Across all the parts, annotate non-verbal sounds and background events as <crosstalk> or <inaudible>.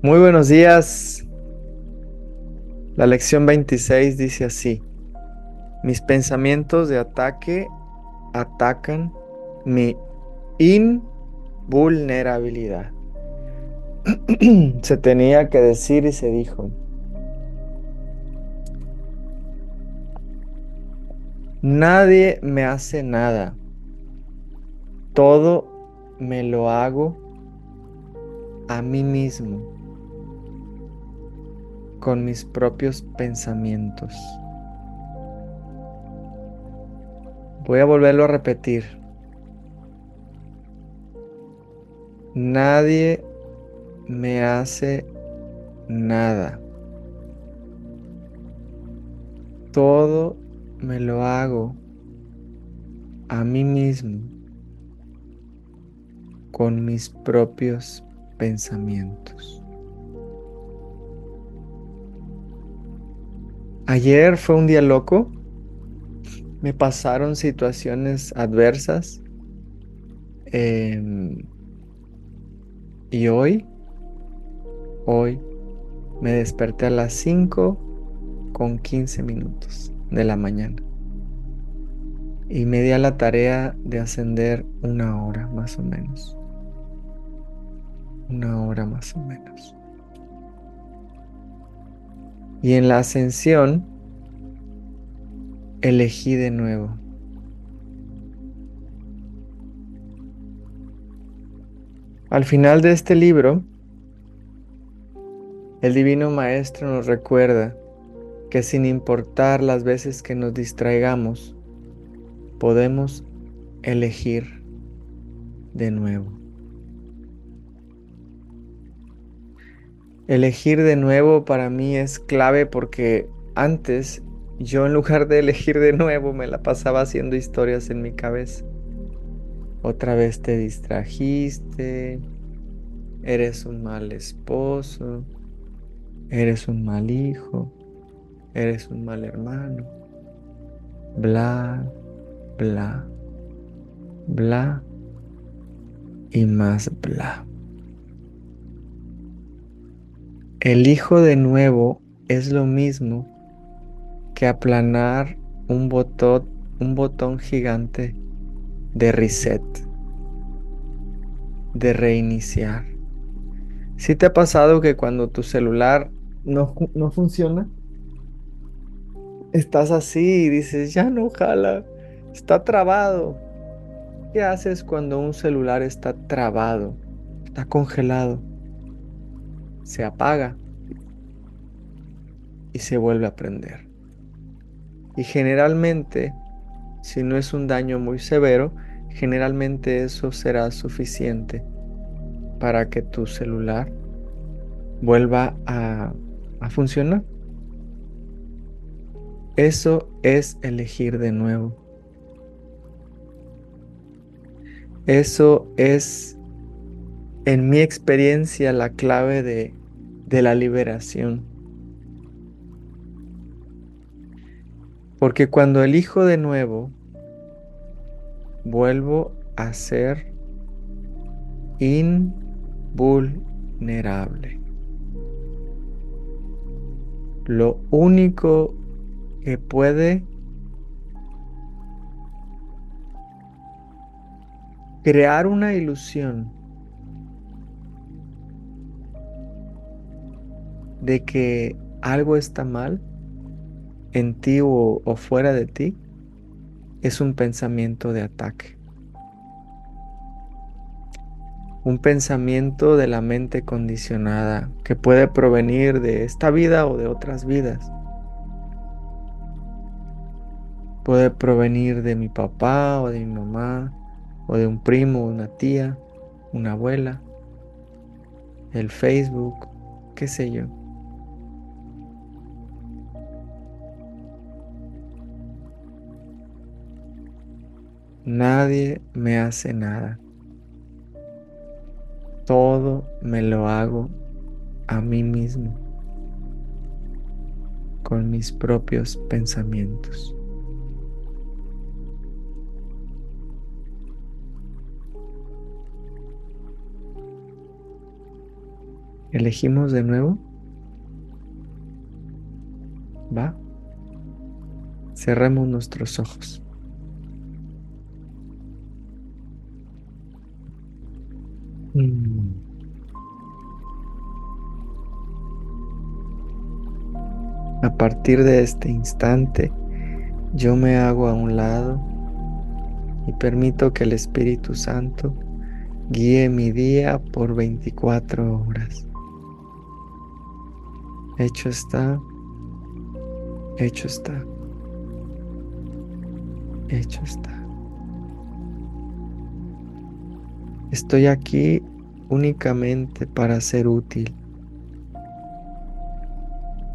Muy buenos días. La lección 26 dice así. Mis pensamientos de ataque atacan mi invulnerabilidad. <clears throat> se tenía que decir y se dijo. Nadie me hace nada. Todo me lo hago a mí mismo con mis propios pensamientos. Voy a volverlo a repetir. Nadie me hace nada. Todo me lo hago a mí mismo con mis propios pensamientos. Ayer fue un día loco. Me pasaron situaciones adversas. Em, y hoy, hoy, me desperté a las 5 con 15 minutos de la mañana. Y me di a la tarea de ascender una hora más o menos. Una hora más o menos. Y en la ascensión elegí de nuevo. Al final de este libro, el Divino Maestro nos recuerda que sin importar las veces que nos distraigamos, podemos elegir de nuevo. Elegir de nuevo para mí es clave porque antes yo en lugar de elegir de nuevo me la pasaba haciendo historias en mi cabeza. Otra vez te distrajiste, eres un mal esposo, eres un mal hijo, eres un mal hermano, bla, bla, bla y más bla. El hijo de nuevo es lo mismo que aplanar un botón, un botón gigante de reset, de reiniciar. Si te ha pasado que cuando tu celular no, no funciona, estás así y dices, ya no jala, está trabado. ¿Qué haces cuando un celular está trabado, está congelado? Se apaga y se vuelve a prender. Y generalmente, si no es un daño muy severo, generalmente eso será suficiente para que tu celular vuelva a, a funcionar. Eso es elegir de nuevo. Eso es, en mi experiencia, la clave de de la liberación. Porque cuando elijo de nuevo, vuelvo a ser invulnerable. Lo único que puede crear una ilusión de que algo está mal en ti o, fuera de ti es un pensamiento de ataque. Un pensamiento de la mente condicionada que puede provenir de esta vida o de otras vidas. Puede provenir de mi papá o de mi mamá o de un primo, una tía, una abuela, el Facebook, qué sé yo. Nadie me hace nada. Todo me lo hago a mí mismo, con mis propios pensamientos. ¿Elegimos de nuevo? ¿Va? Cerremos nuestros ojos. Mm. A partir de este instante, yo me hago a un lado y permito que el Espíritu Santo guíe mi día por 24 horas. Hecho está, hecho está, hecho está. Estoy aquí únicamente para ser útil.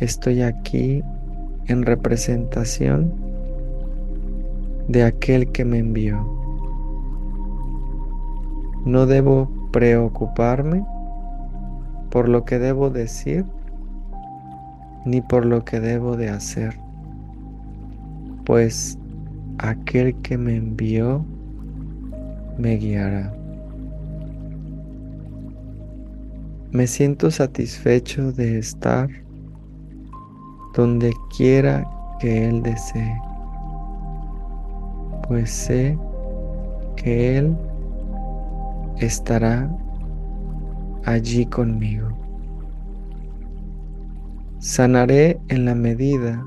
Estoy aquí en representación de aquel que me envió. No debo preocuparme por lo que debo decir ni por lo que debo de hacer, pues aquel que me envió me guiará. Me siento satisfecho de estar donde quiera que Él desee, pues sé que Él estará allí conmigo. Sanaré en la medida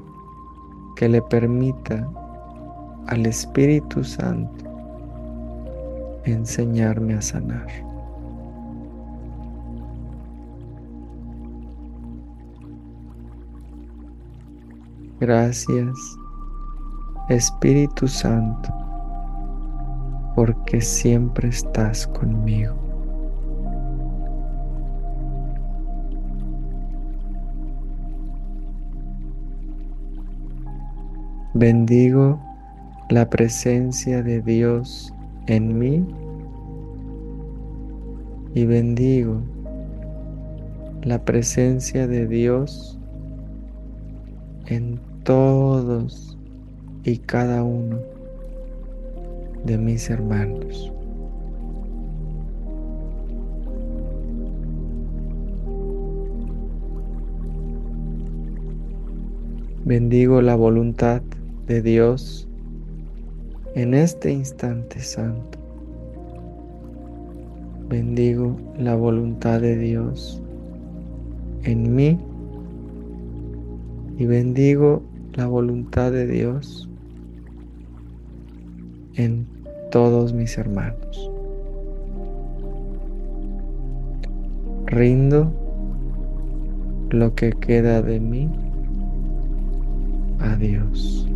que le permita al Espíritu Santo enseñarme a sanar. Gracias, Espíritu Santo, porque siempre estás conmigo. Bendigo la presencia de Dios en mí y bendigo la presencia de Dios en todos y cada uno de mis hermanos. Bendigo la voluntad de Dios en este instante santo. Bendigo la voluntad de Dios en mí y bendigo la voluntad de Dios en todos mis hermanos. Rindo lo que queda de mí a Dios.